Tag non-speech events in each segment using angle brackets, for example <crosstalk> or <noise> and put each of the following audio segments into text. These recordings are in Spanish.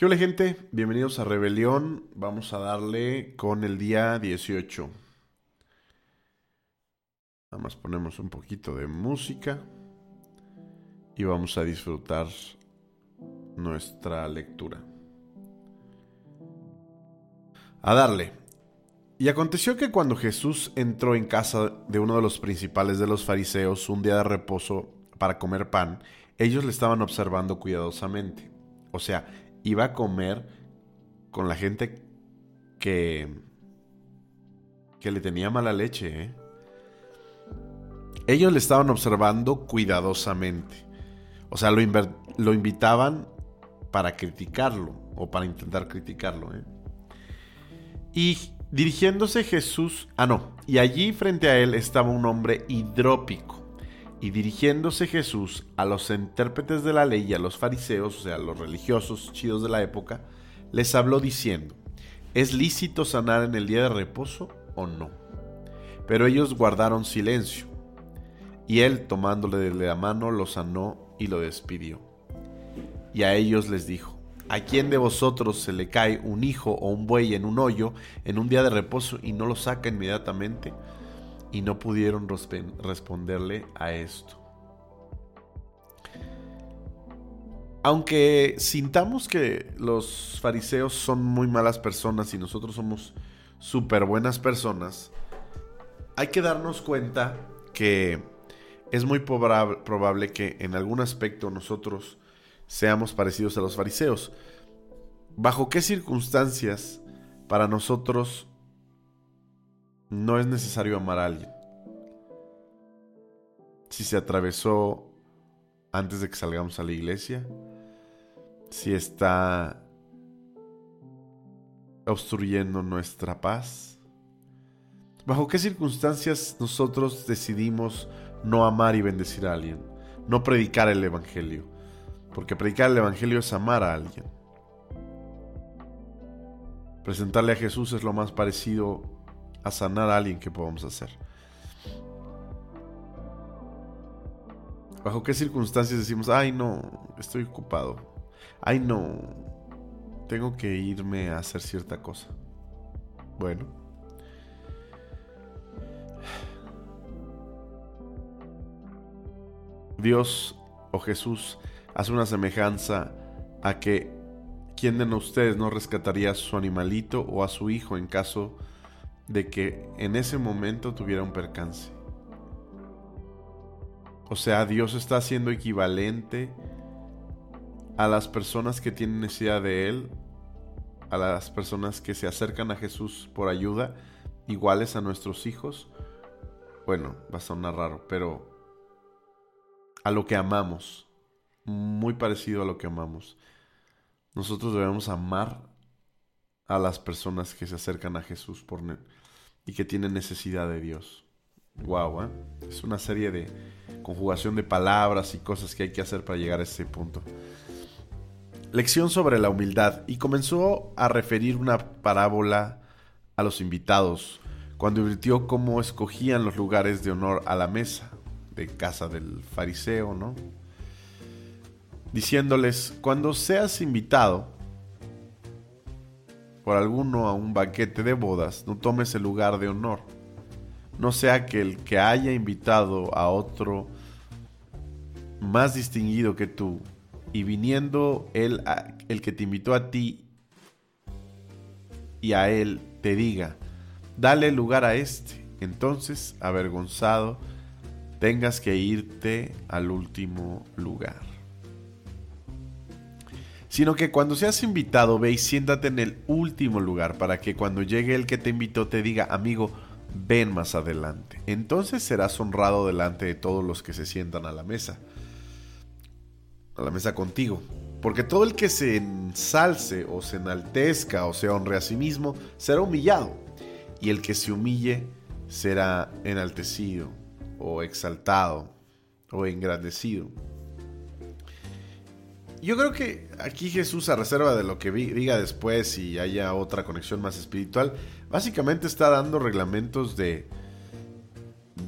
¿Qué hola gente? Bienvenidos a Rebelión. Vamos a darle con el día 18. Nada más ponemos un poquito de música y vamos a disfrutar nuestra lectura. A darle. Y aconteció que cuando Jesús entró en casa de uno de los principales de los fariseos un día de reposo para comer pan, ellos le estaban observando cuidadosamente. O sea, iba a comer con la gente que que le tenía mala leche. ¿eh? Ellos le estaban observando cuidadosamente. O sea, lo, lo, invitaban para criticarlo o para intentar criticarlo. ¿eh? Y dirigiéndose Jesús, ah no, y allí frente a él estaba un hombre hidrópico. Y dirigiéndose Jesús a los intérpretes de la ley y a los fariseos, o sea, a los religiosos chidos de la época, les habló diciendo, ¿es lícito sanar en el día de reposo o no? Pero ellos guardaron silencio. Y él, tomándole de la mano, lo sanó y lo despidió. Y a ellos les dijo, ¿a quién de vosotros se le cae un hijo o un buey en un hoyo en un día de reposo y no lo saca inmediatamente? Y no pudieron responderle a esto. Aunque sintamos que los fariseos son muy malas personas y nosotros somos súper buenas personas, hay que darnos cuenta que es muy probable que en algún aspecto nosotros seamos parecidos a los fariseos. ¿Bajo qué circunstancias para nosotros no es necesario amar a alguien. Si se atravesó antes de que salgamos a la iglesia, si está obstruyendo nuestra paz, ¿bajo qué circunstancias nosotros decidimos no amar y bendecir a alguien? No predicar el Evangelio, porque predicar el Evangelio es amar a alguien. Presentarle a Jesús es lo más parecido a sanar a alguien que podamos hacer. ¿Bajo qué circunstancias decimos, ay no, estoy ocupado? Ay no, tengo que irme a hacer cierta cosa. Bueno. Dios o Jesús hace una semejanza a que ¿quién de ustedes no rescataría a su animalito o a su hijo en caso de de que en ese momento tuviera un percance. O sea, Dios está haciendo equivalente a las personas que tienen necesidad de Él, a las personas que se acercan a Jesús por ayuda, iguales a nuestros hijos. Bueno, va a sonar raro, pero a lo que amamos, muy parecido a lo que amamos. Nosotros debemos amar a las personas que se acercan a Jesús por y que tienen necesidad de Dios. Wow, ¿eh? es una serie de conjugación de palabras y cosas que hay que hacer para llegar a ese punto. Lección sobre la humildad y comenzó a referir una parábola a los invitados cuando advirtió cómo escogían los lugares de honor a la mesa de casa del fariseo, ¿no? Diciéndoles, cuando seas invitado, por alguno a un banquete de bodas, no tomes el lugar de honor. No sea que el que haya invitado a otro más distinguido que tú, y viniendo él, el que te invitó a ti y a él, te diga, dale lugar a este. Entonces, avergonzado, tengas que irte al último lugar sino que cuando seas invitado, ve y siéntate en el último lugar para que cuando llegue el que te invitó te diga, amigo, ven más adelante. Entonces serás honrado delante de todos los que se sientan a la mesa, a la mesa contigo. Porque todo el que se ensalce o se enaltezca o se honre a sí mismo será humillado. Y el que se humille será enaltecido o exaltado o engrandecido. Yo creo que aquí Jesús, a reserva de lo que diga después y haya otra conexión más espiritual, básicamente está dando reglamentos de,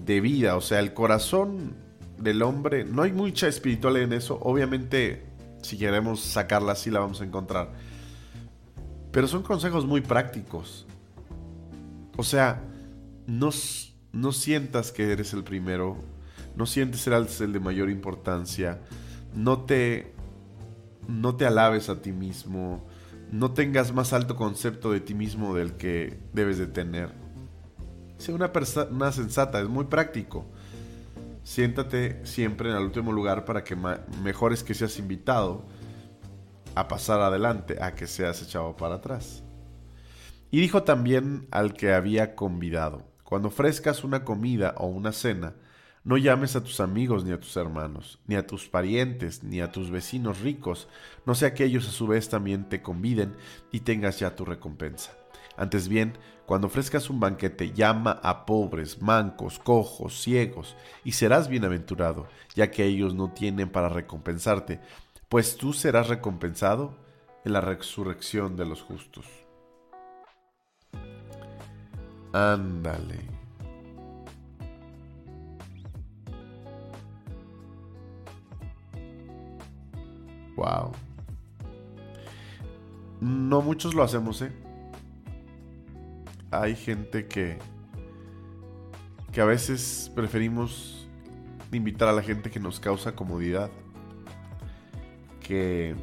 de vida. O sea, el corazón del hombre, no hay mucha espiritual en eso. Obviamente, si queremos sacarla así, la vamos a encontrar. Pero son consejos muy prácticos. O sea, no, no sientas que eres el primero, no sientes ser el de mayor importancia, no te, no te alabes a ti mismo, no tengas más alto concepto de ti mismo del que debes de tener. Sé una persona sensata, es muy práctico. Siéntate siempre en el último lugar para que mejor es que seas invitado a pasar adelante, a que seas echado para atrás. Y dijo también al que había convidado, cuando ofrezcas una comida o una cena, no llames a tus amigos ni a tus hermanos, ni a tus parientes, ni a tus vecinos ricos, no sea que ellos a su vez también te conviden y tengas ya tu recompensa. Antes bien, cuando ofrezcas un banquete, llama a pobres, mancos, cojos, ciegos, y serás bienaventurado, ya que ellos no tienen para recompensarte, pues tú serás recompensado en la resurrección de los justos. Ándale. No muchos lo hacemos, ¿eh? Hay gente que que a veces preferimos invitar a la gente que nos causa comodidad. Que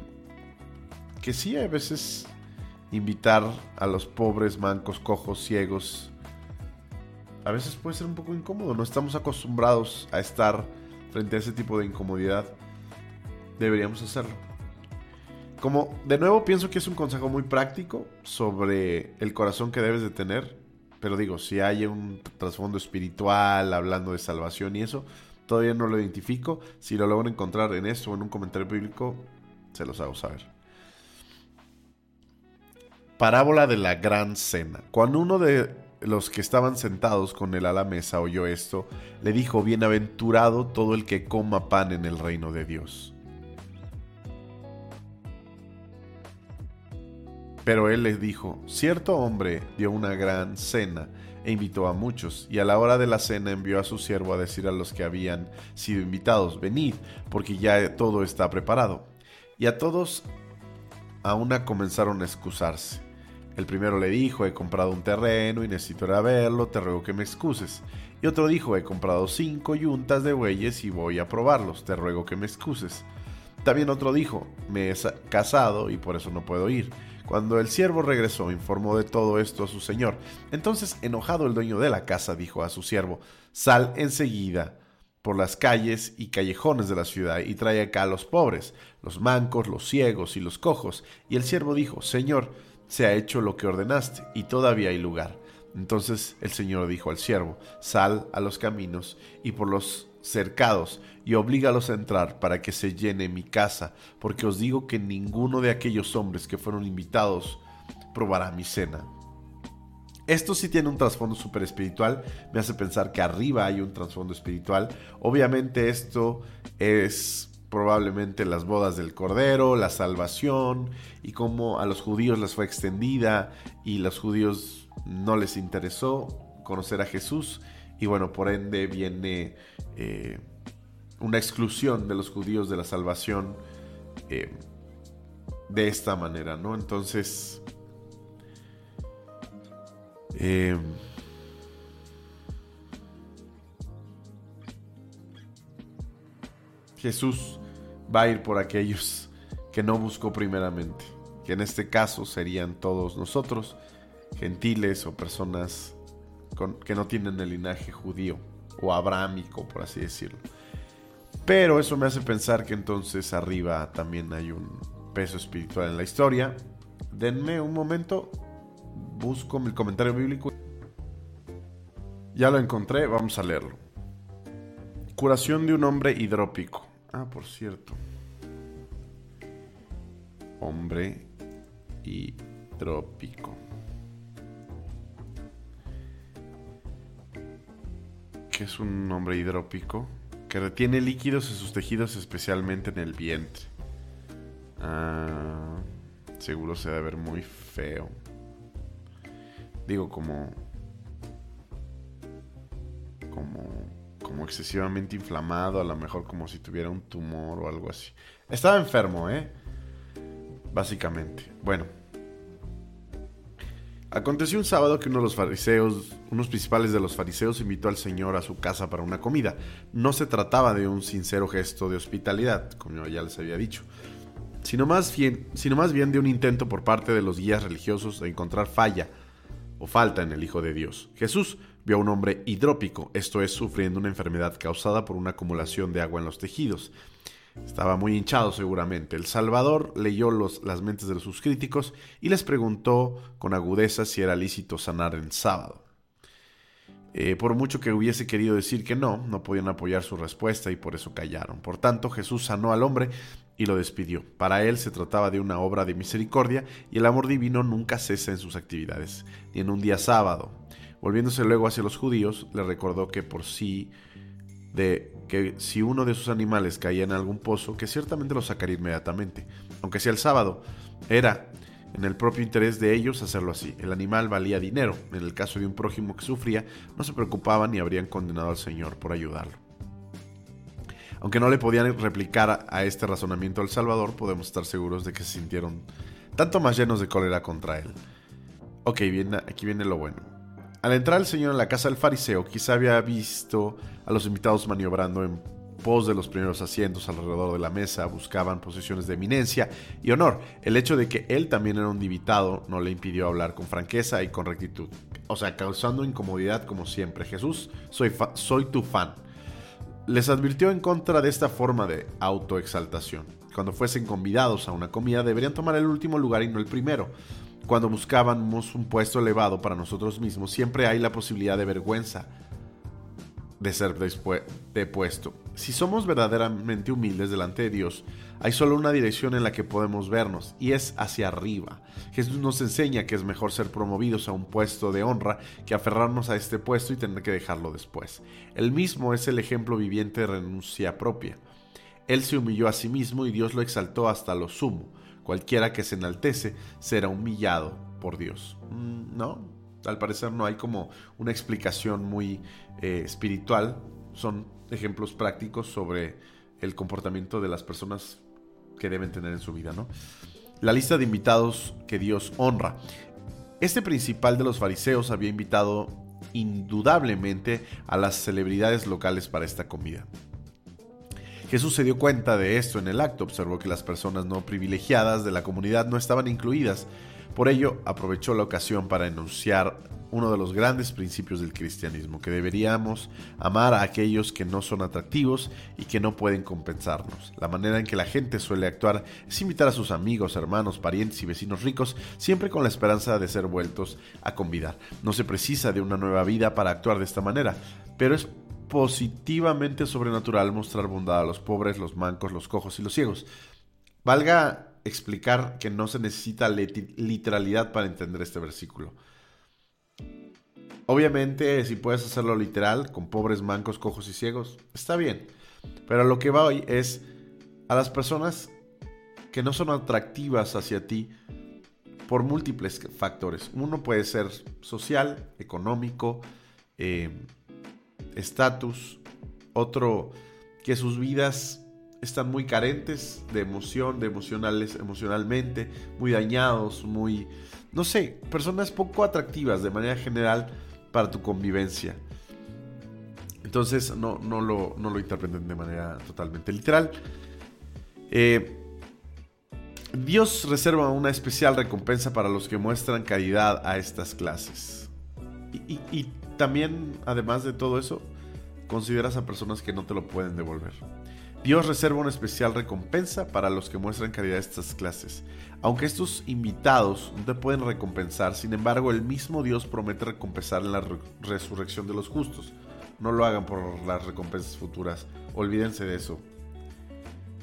que sí, a veces invitar a los pobres, mancos, cojos, ciegos, a veces puede ser un poco incómodo. No estamos acostumbrados a estar frente a ese tipo de incomodidad. Deberíamos hacerlo. Como de nuevo pienso que es un consejo muy práctico sobre el corazón que debes de tener. Pero digo, si hay un trasfondo espiritual hablando de salvación y eso, todavía no lo identifico. Si lo logro encontrar en esto o en un comentario bíblico, se los hago saber. Parábola de la gran cena. Cuando uno de los que estaban sentados con él a la mesa oyó esto, le dijo, Bienaventurado todo el que coma pan en el reino de Dios. Pero él les dijo, cierto hombre dio una gran cena e invitó a muchos, y a la hora de la cena envió a su siervo a decir a los que habían sido invitados, venid, porque ya todo está preparado. Y a todos a una comenzaron a excusarse. El primero le dijo, he comprado un terreno y necesito ir a verlo, te ruego que me excuses. Y otro dijo, he comprado cinco yuntas de bueyes y voy a probarlos, te ruego que me excuses. También otro dijo, me he casado y por eso no puedo ir. Cuando el siervo regresó, informó de todo esto a su señor. Entonces, enojado el dueño de la casa, dijo a su siervo, sal enseguida por las calles y callejones de la ciudad y trae acá a los pobres, los mancos, los ciegos y los cojos. Y el siervo dijo, Señor, se ha hecho lo que ordenaste, y todavía hay lugar. Entonces el Señor dijo al siervo, sal a los caminos y por los cercados, y oblígalos a entrar para que se llene mi casa, porque os digo que ninguno de aquellos hombres que fueron invitados probará mi cena. Esto sí tiene un trasfondo súper espiritual, me hace pensar que arriba hay un trasfondo espiritual. Obviamente esto es probablemente las bodas del Cordero, la salvación y cómo a los judíos les fue extendida y los judíos no les interesó conocer a Jesús y bueno, por ende viene eh, una exclusión de los judíos de la salvación eh, de esta manera, ¿no? Entonces... Eh, Jesús va a ir por aquellos que no buscó primeramente, que en este caso serían todos nosotros, gentiles o personas que no tienen el linaje judío o abrámico, por así decirlo. Pero eso me hace pensar que entonces arriba también hay un peso espiritual en la historia. Denme un momento, busco mi comentario bíblico. Ya lo encontré, vamos a leerlo. Curación de un hombre hidrópico. Ah, por cierto. Hombre hidrópico. ¿Qué es un hombre hidrópico? Que retiene líquidos en sus tejidos, especialmente en el vientre. Ah, seguro se debe ver muy feo. Digo, como. Como como excesivamente inflamado, a lo mejor como si tuviera un tumor o algo así. Estaba enfermo, ¿eh? Básicamente. Bueno. Aconteció un sábado que uno de los fariseos, unos principales de los fariseos, invitó al Señor a su casa para una comida. No se trataba de un sincero gesto de hospitalidad, como ya les había dicho, sino más bien, sino más bien de un intento por parte de los guías religiosos de encontrar falla o falta en el Hijo de Dios. Jesús vio a un hombre hidrópico, esto es, sufriendo una enfermedad causada por una acumulación de agua en los tejidos. Estaba muy hinchado seguramente. El Salvador leyó los, las mentes de sus críticos y les preguntó con agudeza si era lícito sanar en sábado. Eh, por mucho que hubiese querido decir que no, no podían apoyar su respuesta y por eso callaron. Por tanto, Jesús sanó al hombre y lo despidió. Para él se trataba de una obra de misericordia y el amor divino nunca cesa en sus actividades, ni en un día sábado. Volviéndose luego hacia los judíos, le recordó que por sí de que si uno de sus animales caía en algún pozo, que ciertamente lo sacaría inmediatamente, aunque sea el sábado. Era en el propio interés de ellos hacerlo así. El animal valía dinero. En el caso de un prójimo que sufría, no se preocupaban ni habrían condenado al Señor por ayudarlo. Aunque no le podían replicar a este razonamiento al Salvador, podemos estar seguros de que se sintieron tanto más llenos de cólera contra él. Ok, aquí viene lo bueno. Al entrar el Señor en la casa del fariseo, quizá había visto a los invitados maniobrando en pos de los primeros asientos alrededor de la mesa, buscaban posiciones de eminencia y honor. El hecho de que él también era un invitado no le impidió hablar con franqueza y con rectitud. O sea, causando incomodidad como siempre. Jesús, soy, soy tu fan. Les advirtió en contra de esta forma de autoexaltación. Cuando fuesen convidados a una comida deberían tomar el último lugar y no el primero cuando buscábamos un puesto elevado para nosotros mismos, siempre hay la posibilidad de vergüenza de ser depuesto. Si somos verdaderamente humildes delante de Dios, hay solo una dirección en la que podemos vernos, y es hacia arriba. Jesús nos enseña que es mejor ser promovidos a un puesto de honra que aferrarnos a este puesto y tener que dejarlo después. Él mismo es el ejemplo viviente de renuncia propia. Él se humilló a sí mismo y Dios lo exaltó hasta lo sumo. Cualquiera que se enaltece será humillado por Dios. Mm, no, al parecer no hay como una explicación muy eh, espiritual. Son ejemplos prácticos sobre el comportamiento de las personas que deben tener en su vida, ¿no? La lista de invitados que Dios honra. Este principal de los fariseos había invitado indudablemente a las celebridades locales para esta comida. Jesús se dio cuenta de esto en el acto, observó que las personas no privilegiadas de la comunidad no estaban incluidas. Por ello, aprovechó la ocasión para enunciar uno de los grandes principios del cristianismo, que deberíamos amar a aquellos que no son atractivos y que no pueden compensarnos. La manera en que la gente suele actuar es invitar a sus amigos, hermanos, parientes y vecinos ricos, siempre con la esperanza de ser vueltos a convidar. No se precisa de una nueva vida para actuar de esta manera, pero es positivamente sobrenatural mostrar bondad a los pobres, los mancos, los cojos y los ciegos. Valga explicar que no se necesita literalidad para entender este versículo. Obviamente, si puedes hacerlo literal, con pobres, mancos, cojos y ciegos, está bien. Pero lo que va hoy es a las personas que no son atractivas hacia ti por múltiples factores. Uno puede ser social, económico, eh, estatus, otro que sus vidas están muy carentes de emoción, de emocionales, emocionalmente, muy dañados, muy, no sé, personas poco atractivas de manera general para tu convivencia. Entonces no, no, lo, no lo interpreten de manera totalmente literal. Eh, Dios reserva una especial recompensa para los que muestran caridad a estas clases. y también, además de todo eso, consideras a personas que no te lo pueden devolver. Dios reserva una especial recompensa para los que muestran caridad de estas clases. Aunque estos invitados no te pueden recompensar, sin embargo el mismo Dios promete recompensar en la resurrección de los justos. No lo hagan por las recompensas futuras, olvídense de eso.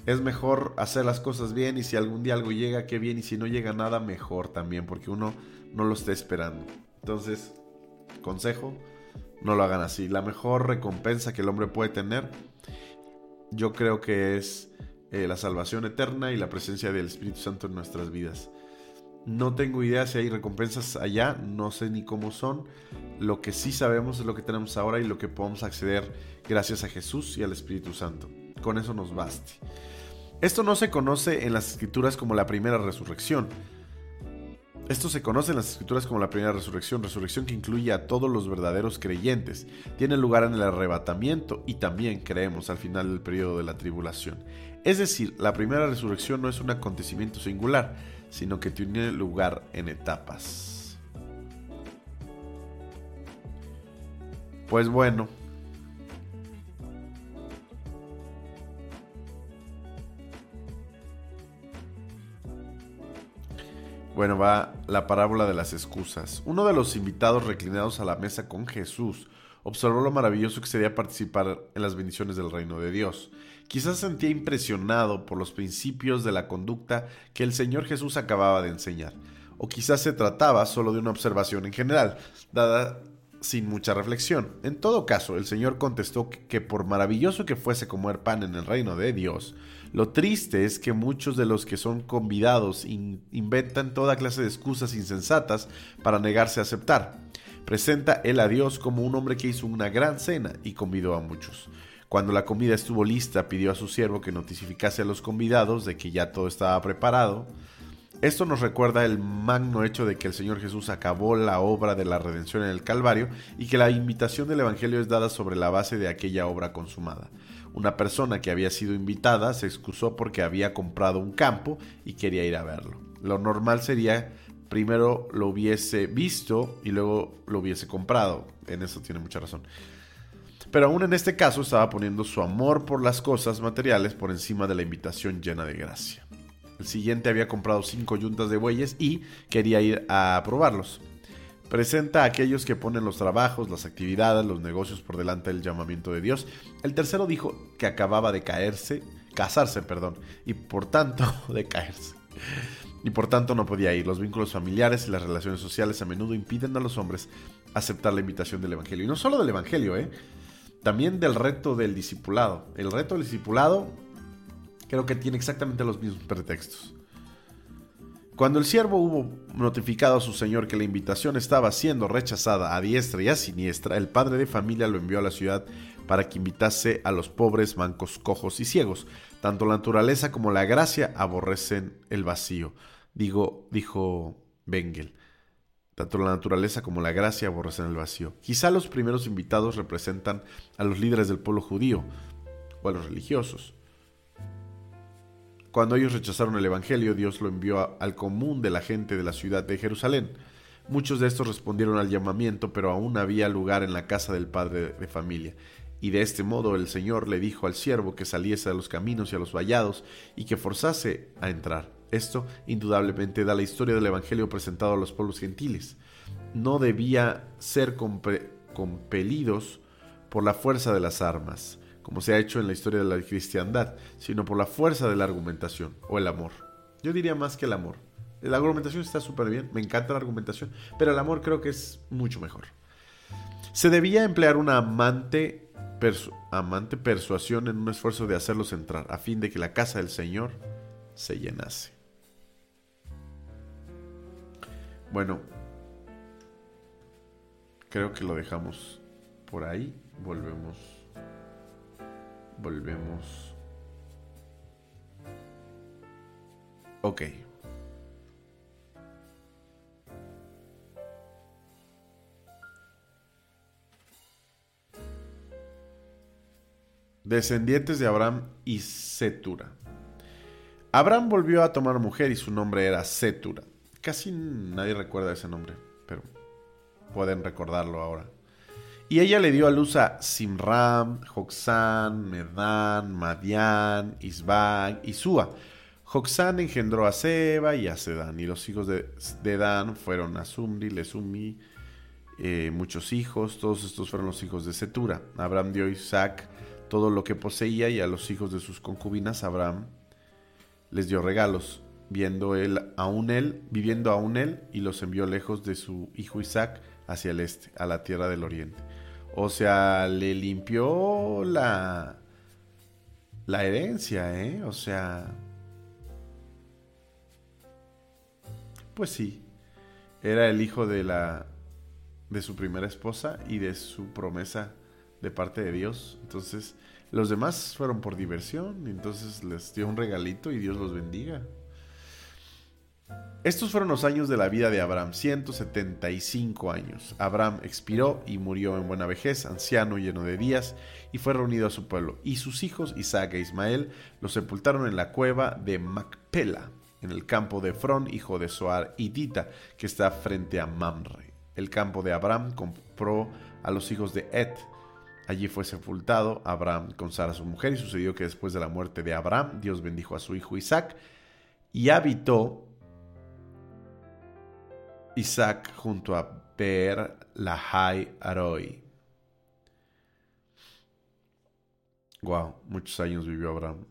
Es mejor hacer las cosas bien y si algún día algo llega, qué bien, y si no llega nada, mejor también, porque uno no lo está esperando. Entonces, consejo, no lo hagan así. La mejor recompensa que el hombre puede tener, yo creo que es eh, la salvación eterna y la presencia del Espíritu Santo en nuestras vidas. No tengo idea si hay recompensas allá, no sé ni cómo son. Lo que sí sabemos es lo que tenemos ahora y lo que podemos acceder gracias a Jesús y al Espíritu Santo. Con eso nos baste. Esto no se conoce en las escrituras como la primera resurrección Esto se conoce en las escrituras como la primera resurrección, resurrección que incluye a todos los verdaderos creyentes. Tiene lugar en el arrebatamiento y también creemos al final del periodo de la tribulación. Es decir, la primera resurrección no es un acontecimiento singular, sino que tiene lugar en etapas. Pues bueno, Bueno, va la parábola de las excusas. Uno de los invitados reclinados a la mesa con Jesús observó lo maravilloso que sería participar en las bendiciones del reino de Dios. Quizás sentía impresionado por los principios de la conducta que el Señor Jesús acababa de enseñar, o quizás se trataba solo de una observación en general, dada sin mucha reflexión. En todo caso, el Señor contestó que por maravilloso que fuese comer pan en el reino de Dios, lo triste es que muchos de los que son convidados inventan toda clase de excusas insensatas para negarse a aceptar. Presenta él a Dios como un hombre que hizo una gran cena y convidó a muchos. Cuando la comida estuvo lista, pidió a su siervo que notificase a los convidados de que ya todo estaba preparado. Esto nos recuerda el magno hecho de que el Señor Jesús acabó la obra de la redención en el Calvario y que la invitación del Evangelio es dada sobre la base de aquella obra consumada. Una persona que había sido invitada se excusó porque había comprado un campo y quería ir a verlo. Lo normal sería primero lo hubiese visto y luego lo hubiese comprado. En eso tiene mucha razón. Pero aún en este caso estaba poniendo su amor por las cosas materiales por encima de la invitación llena de gracia. El siguiente había comprado cinco yuntas de bueyes y quería ir a probarlos. Presenta a aquellos que ponen los trabajos, las actividades, los negocios por delante del llamamiento de Dios. El tercero dijo que acababa de caerse, casarse, perdón, y por tanto <laughs> de caerse. Y por tanto no podía ir. Los vínculos familiares y las relaciones sociales a menudo impiden a los hombres aceptar la invitación del Evangelio. Y no solo del Evangelio, ¿eh? también del reto del discipulado. El reto del discipulado creo que tiene exactamente los mismos pretextos. Cuando el siervo hubo notificado a su señor que la invitación estaba siendo rechazada a diestra y a siniestra, el padre de familia lo envió a la ciudad para que invitase a los pobres, mancos, cojos y ciegos. Tanto la naturaleza como la gracia aborrecen el vacío. Digo, dijo Bengel. Tanto la naturaleza como la gracia aborrecen el vacío. Quizá los primeros invitados representan a los líderes del pueblo judío o a los religiosos. Cuando ellos rechazaron el Evangelio, Dios lo envió al común de la gente de la ciudad de Jerusalén. Muchos de estos respondieron al llamamiento, pero aún había lugar en la casa del padre de familia. Y de este modo el Señor le dijo al siervo que saliese a los caminos y a los vallados y que forzase a entrar. Esto indudablemente da la historia del Evangelio presentado a los pueblos gentiles. No debía ser compelidos por la fuerza de las armas, como se ha hecho en la historia de la cristiandad, sino por la fuerza de la argumentación o el amor. Yo diría más que el amor. La argumentación está súper bien, me encanta la argumentación, pero el amor creo que es mucho mejor. Se debía emplear una amante, amante persuasión en un esfuerzo de hacerlos entrar, a fin de que la casa del Señor se llenase. Bueno, creo que lo dejamos por ahí. Volvemos Volvemos. Ok. Descendientes de Abraham y Setura. Abraham volvió a tomar mujer y su nombre era Setura. Casi nadie recuerda ese nombre, pero pueden recordarlo ahora. Y ella le dio a luz a Simram, Joxán, Medán, Madián, Isbag y Sua. Joxán engendró a Seba y a Sedán, y los hijos de, Dan fueron Asumri, Lesumi, eh, muchos hijos, todos estos fueron los hijos de Setura. Abraham dio a Isaac todo lo que poseía y a los hijos de sus concubinas Abraham les dio regalos, viendo él aún él, viviendo aún él, y los envió lejos de su hijo Isaac hacia el este, a la tierra del oriente. O sea, le limpió la, la herencia, ¿eh? O sea... Pues sí, era el hijo de la de su primera esposa y de su promesa de parte de Dios. Entonces, los demás fueron por diversión, entonces les dio un regalito y Dios los bendiga. Estos fueron los años de la vida de Abraham, 175 años. Abraham expiró y murió en buena vejez, anciano, lleno de días, y fue reunido a su pueblo. Y sus hijos, Isaac e Ismael, lo sepultaron en la cueva de Macpela, en el campo de Efrón, hijo de Soar y Dita, que está frente a Mamre. El campo de Abraham compró a los hijos de Et. Allí fue sepultado Abraham con Sara su mujer, y sucedió que después de la muerte de Abraham, Dios bendijo a su hijo Isaac, y habitó Isaac junto a Per Lahai Aroi. Wow, muchos años vivió Abraham.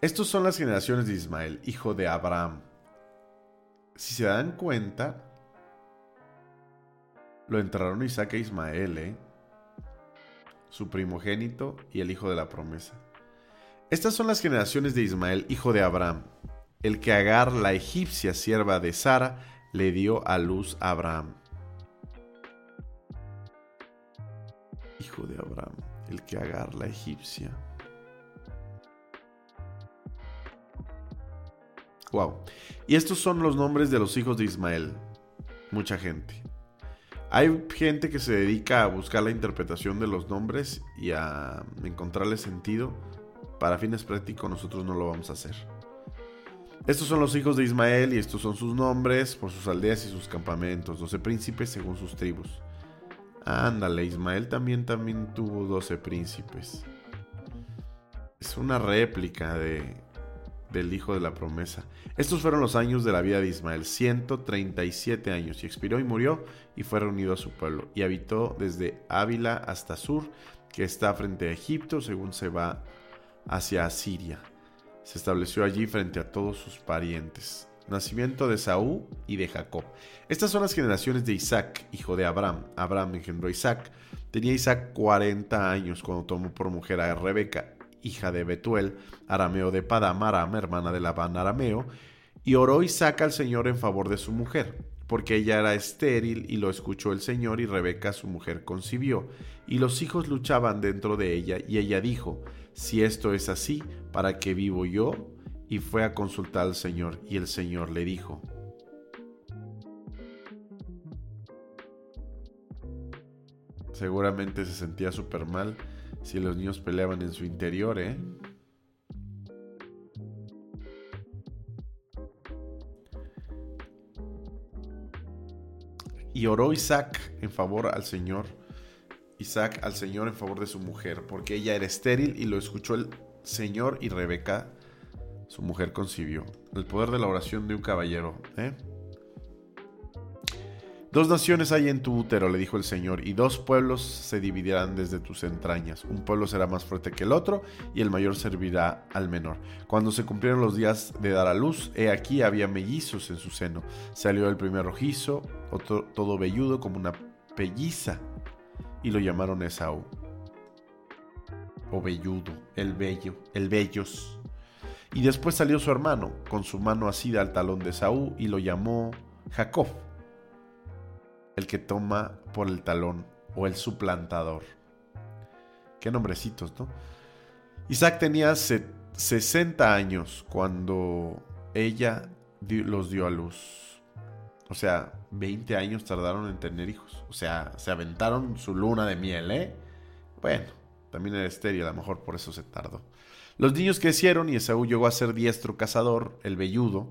Estos son las generaciones de Ismael, hijo de Abraham. Si se dan cuenta, lo entraron Isaac e Ismael, ¿eh? su primogénito y el hijo de la promesa. Estas son las generaciones de Ismael, hijo de Abraham, el que Agar, la egipcia sierva de Sara, le dio a luz a Abraham. Hijo de Abraham, el que Agar, la egipcia. Wow. Y estos son los nombres de los hijos de Ismael. Mucha gente. Hay gente que se dedica a buscar la interpretación de los nombres y a encontrarle sentido. Para fines prácticos nosotros no lo vamos a hacer. Estos son los hijos de Ismael y estos son sus nombres por sus aldeas y sus campamentos, doce príncipes según sus tribus. Ándale, Ismael también, también tuvo doce príncipes. Es una réplica de, del hijo de la promesa. Estos fueron los años de la vida de Ismael, 137 años, y expiró y murió y fue reunido a su pueblo, y habitó desde Ávila hasta Sur, que está frente a Egipto, según se va hacia Asiria. Se estableció allí frente a todos sus parientes. Nacimiento de Saúl y de Jacob. Estas son las generaciones de Isaac, hijo de Abraham. Abraham engendró a Isaac. Tenía Isaac 40 años cuando tomó por mujer a Rebeca, hija de Betuel, arameo de Padam, Aram, hermana de Labán arameo, y oró Isaac al Señor en favor de su mujer, porque ella era estéril y lo escuchó el Señor y Rebeca su mujer concibió, y los hijos luchaban dentro de ella, y ella dijo, si esto es así, ¿para qué vivo yo? Y fue a consultar al Señor, y el Señor le dijo, Seguramente se sentía súper mal si los niños peleaban en su interior, ¿eh? Y oró Isaac en favor al Señor, Isaac al Señor en favor de su mujer, porque ella era estéril y lo escuchó el Señor y Rebeca, su mujer, concibió. El poder de la oración de un caballero, ¿eh? Dos naciones hay en tu útero, le dijo el Señor, y dos pueblos se dividirán desde tus entrañas. Un pueblo será más fuerte que el otro, y el mayor servirá al menor. Cuando se cumplieron los días de dar a luz, he aquí había mellizos en su seno. Salió el primer rojizo, otro, todo velludo como una pelliza, y lo llamaron Esaú. O velludo, el bello, el bellos. Y después salió su hermano, con su mano asida al talón de Esaú, y lo llamó Jacob el que toma por el talón o el suplantador. Qué nombrecitos, ¿no? Isaac tenía 60 años cuando ella los dio a luz. O sea, 20 años tardaron en tener hijos. O sea, se aventaron su luna de miel, ¿eh? Bueno, también era estéril, a lo mejor por eso se tardó. Los niños crecieron y Esaú llegó a ser diestro cazador, el velludo,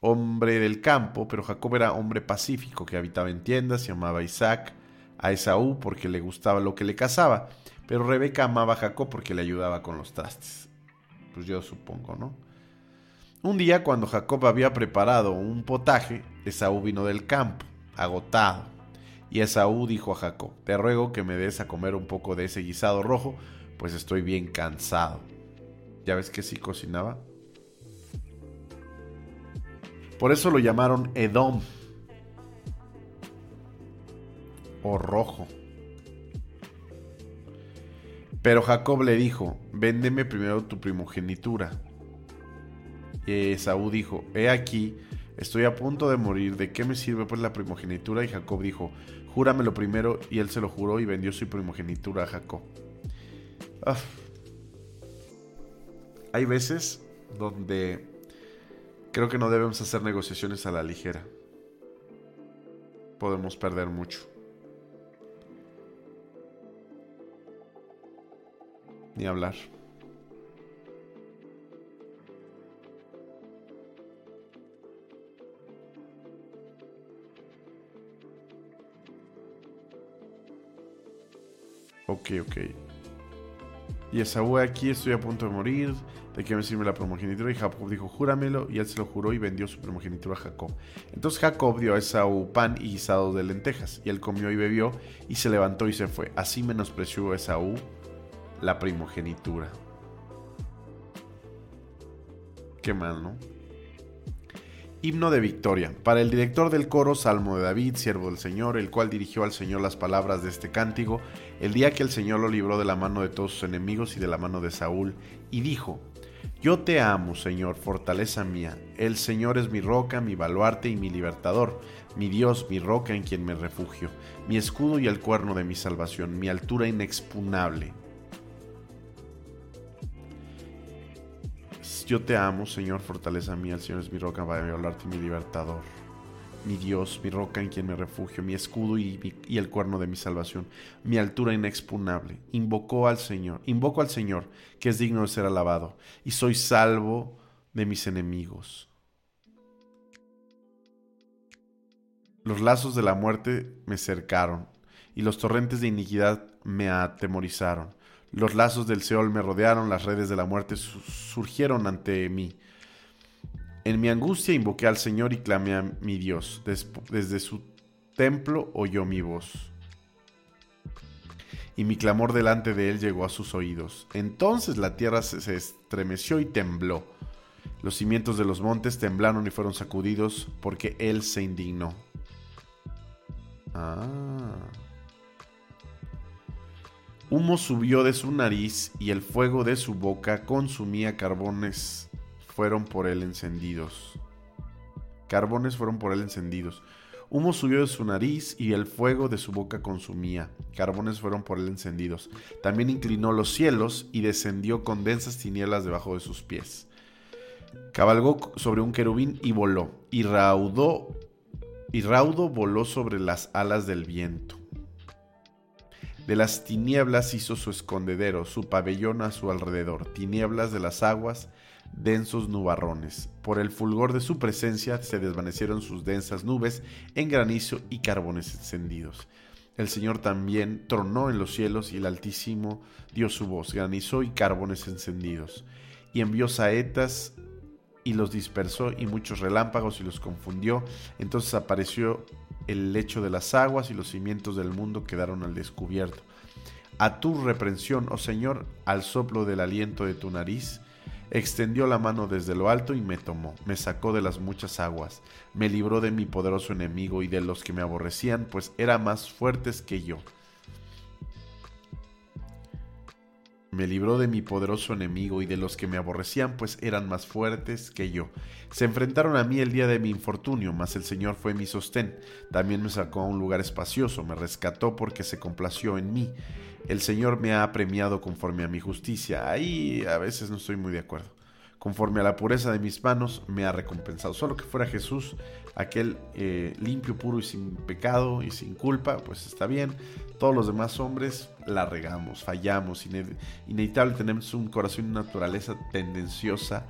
hombre del campo, pero Jacob era hombre pacífico que habitaba en tiendas y amaba a Isaac, a Esaú porque le gustaba lo que le cazaba, pero Rebeca amaba a Jacob porque le ayudaba con los trastes. Pues yo supongo, ¿no? Un día cuando Jacob había preparado un potaje, Esaú vino del campo, agotado. Y Esaú dijo a Jacob, te ruego que me des a comer un poco de ese guisado rojo, pues estoy bien cansado. ¿Ya ves que sí cocinaba? Por eso lo llamaron Edom o rojo. Pero Jacob le dijo, véndeme primero tu primogenitura. Esaú dijo, he aquí, estoy a punto de morir, ¿de qué me sirve pues la primogenitura? Y Jacob dijo, júramelo primero, y él se lo juró y vendió su primogenitura a Jacob. Hay veces donde Creo que no debemos hacer negociaciones a la ligera. Podemos perder mucho. Ni hablar. Ok, ok. Y Esaú aquí estoy a punto de morir. ¿De qué me sirve la primogenitura? Y Jacob dijo, júramelo. Y él se lo juró y vendió su primogenitura a Jacob. Entonces Jacob dio a Esaú pan y guisado de lentejas. Y él comió y bebió y se levantó y se fue. Así menospreció Esaú la primogenitura. Qué mal, ¿no? Himno de victoria. Para el director del coro, Salmo de David, siervo del Señor, el cual dirigió al Señor las palabras de este cántico, el día que el Señor lo libró de la mano de todos sus enemigos y de la mano de Saúl, y dijo, Yo te amo, Señor, fortaleza mía. El Señor es mi roca, mi baluarte y mi libertador, mi Dios, mi roca en quien me refugio, mi escudo y el cuerno de mi salvación, mi altura inexpugnable. Yo te amo, Señor, fortaleza mía, el Señor es mi roca, para hablarte mi libertador. Mi Dios, mi roca en quien me refugio, mi escudo y, y, el cuerno de mi salvación, mi altura inexpugnable. Invocó al Señor, invoco al Señor, que es digno de ser alabado, y soy salvo de mis enemigos. Los lazos de la muerte me cercaron, y los torrentes de iniquidad me atemorizaron. Los lazos del Seol me rodearon, las redes de la muerte surgieron ante mí. En mi angustia invoqué al Señor y clamé a mi Dios. Desde su templo oyó mi voz. Y mi clamor delante de él llegó a sus oídos. Entonces la tierra se estremeció y tembló. Los cimientos de los montes temblaron y fueron sacudidos porque él se indignó. Ah. Humo subió de su nariz y el fuego de su boca consumía carbones. Fueron por él encendidos. Carbones fueron por él encendidos. Humo subió de su nariz y el fuego de su boca consumía. Carbones fueron por él encendidos. También inclinó los cielos y descendió con densas tinieblas debajo de sus pies. Cabalgó sobre un querubín y voló. Y raudó y raudo voló sobre las alas del viento. De las tinieblas hizo su escondedero, su pabellón a su alrededor, tinieblas de las aguas, densos nubarrones. Por el fulgor de su presencia se desvanecieron sus densas nubes en granizo y carbones encendidos. El Señor también tronó en los cielos y el Altísimo dio su voz, granizó y carbones encendidos. Y envió saetas y los dispersó y muchos relámpagos y los confundió. Entonces apareció el lecho de las aguas y los cimientos del mundo quedaron al descubierto. A tu reprensión, oh Señor, al soplo del aliento de tu nariz, extendió la mano desde lo alto y me tomó, me sacó de las muchas aguas, me libró de mi poderoso enemigo y de los que me aborrecían, pues eran más fuertes que yo. Me libró de mi poderoso enemigo y de los que me aborrecían, pues eran más fuertes que yo. Se enfrentaron a mí el día de mi infortunio, mas el Señor fue mi sostén. También me sacó a un lugar espacioso, me rescató porque se complació en mí. El Señor me ha premiado conforme a mi justicia. Ahí a veces no estoy muy de acuerdo conforme a la pureza de mis manos, me ha recompensado. Solo que fuera Jesús, aquel eh, limpio, puro y sin pecado y sin culpa, pues está bien. Todos los demás hombres la regamos, fallamos, inevitable tenemos un corazón y una naturaleza tendenciosa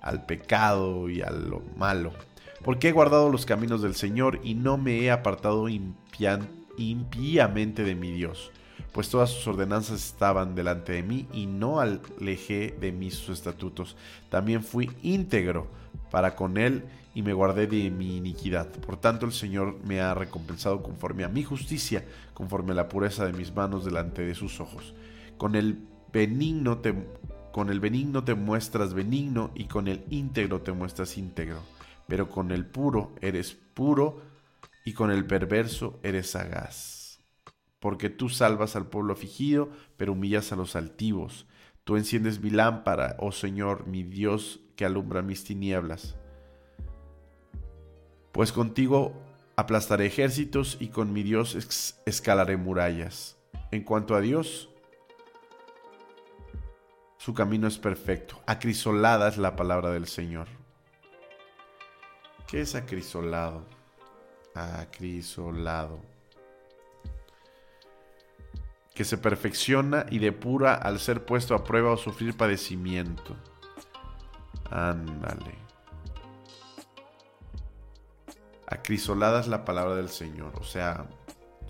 al pecado y a lo malo. Porque he guardado los caminos del Señor y no me he apartado impíamente de mi Dios pues todas sus ordenanzas estaban delante de mí y no alejé de mí sus estatutos. También fui íntegro para con él y me guardé de mi iniquidad. Por tanto el Señor me ha recompensado conforme a mi justicia, conforme a la pureza de mis manos delante de sus ojos. Con el benigno te, con el benigno te muestras benigno y con el íntegro te muestras íntegro. Pero con el puro eres puro y con el perverso eres sagaz porque tú salvas al pueblo afligido, pero humillas a los altivos. Tú enciendes mi lámpara, oh Señor, mi Dios, que alumbra mis tinieblas. Pues contigo aplastaré ejércitos y con mi Dios escalaré murallas. En cuanto a Dios, su camino es perfecto. Acrisolada es la palabra del Señor. ¿Qué es acrisolado? Acrisolado. Que se perfecciona y depura al ser puesto a prueba o sufrir padecimiento. Ándale. Acrisolada es la palabra del Señor, o sea,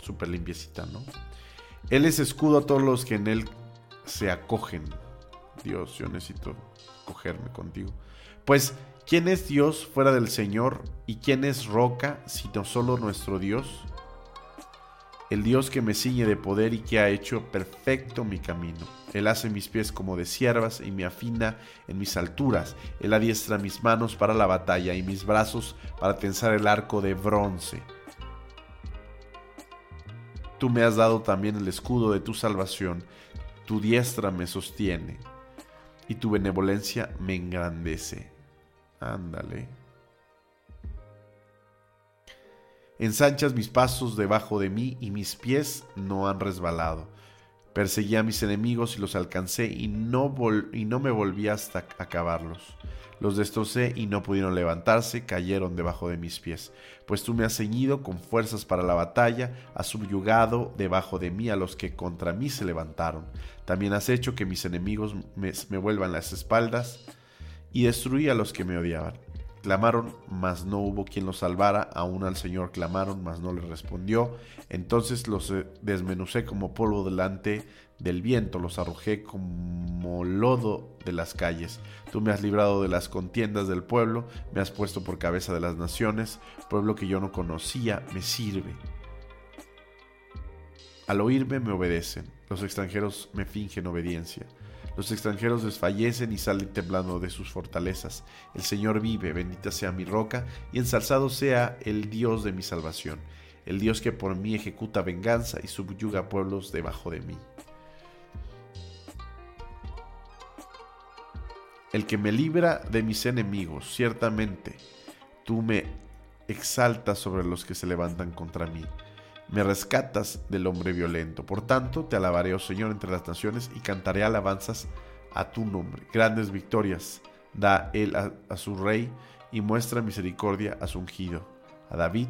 súper limpiecita, ¿no? Él es escudo a todos los que en Él se acogen. Dios, yo necesito cogerme contigo. Pues, ¿quién es Dios fuera del Señor? ¿Y quién es roca sino solo nuestro Dios? El Dios que me ciñe de poder y que ha hecho perfecto mi camino. Él hace mis pies como de siervas y me afina en mis alturas. Él adiestra mis manos para la batalla y mis brazos para tensar el arco de bronce. Tú me has dado también el escudo de tu salvación. Tu diestra me sostiene y tu benevolencia me engrandece. Ándale. Ensanchas mis pasos debajo de mí y mis pies no han resbalado. Perseguí a mis enemigos y los alcancé y no, me volví hasta acabarlos. Los destrocé y no pudieron levantarse, cayeron debajo de mis pies. Pues tú me has ceñido con fuerzas para la batalla, has subyugado debajo de mí a los que contra mí se levantaron. También has hecho que mis enemigos me vuelvan las espaldas y destruí a los que me odiaban. Clamaron, mas no hubo quien los salvara, aún al Señor clamaron, mas no les respondió. Entonces los eh, desmenucé como polvo delante del viento, los arrojé como lodo de las calles. Tú me has librado de las contiendas del pueblo, me has puesto por cabeza de las naciones, pueblo que yo no conocía, me sirve. Al oírme me obedecen, los extranjeros me fingen obediencia. Los extranjeros desfallecen y salen temblando de sus fortalezas. El Señor vive, bendita sea mi roca, y ensalzado sea el Dios de mi salvación, el Dios que por mí ejecuta venganza y subyuga pueblos debajo de mí. El que me libra de mis enemigos, ciertamente, tú me exaltas sobre los que se levantan contra mí me rescatas del hombre violento. Por tanto, te alabaré, oh Señor, entre las naciones y cantaré alabanzas a tu nombre. Grandes victorias da él a, su rey y muestra misericordia a su ungido, a David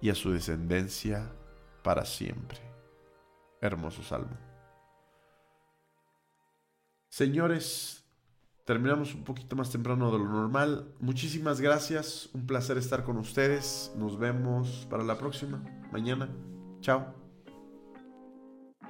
y a su descendencia para siempre. Hermoso salmo. Señores, terminamos un poquito más temprano de lo normal. Muchísimas gracias, un placer estar con ustedes. Nos vemos para la próxima, mañana. Tchau.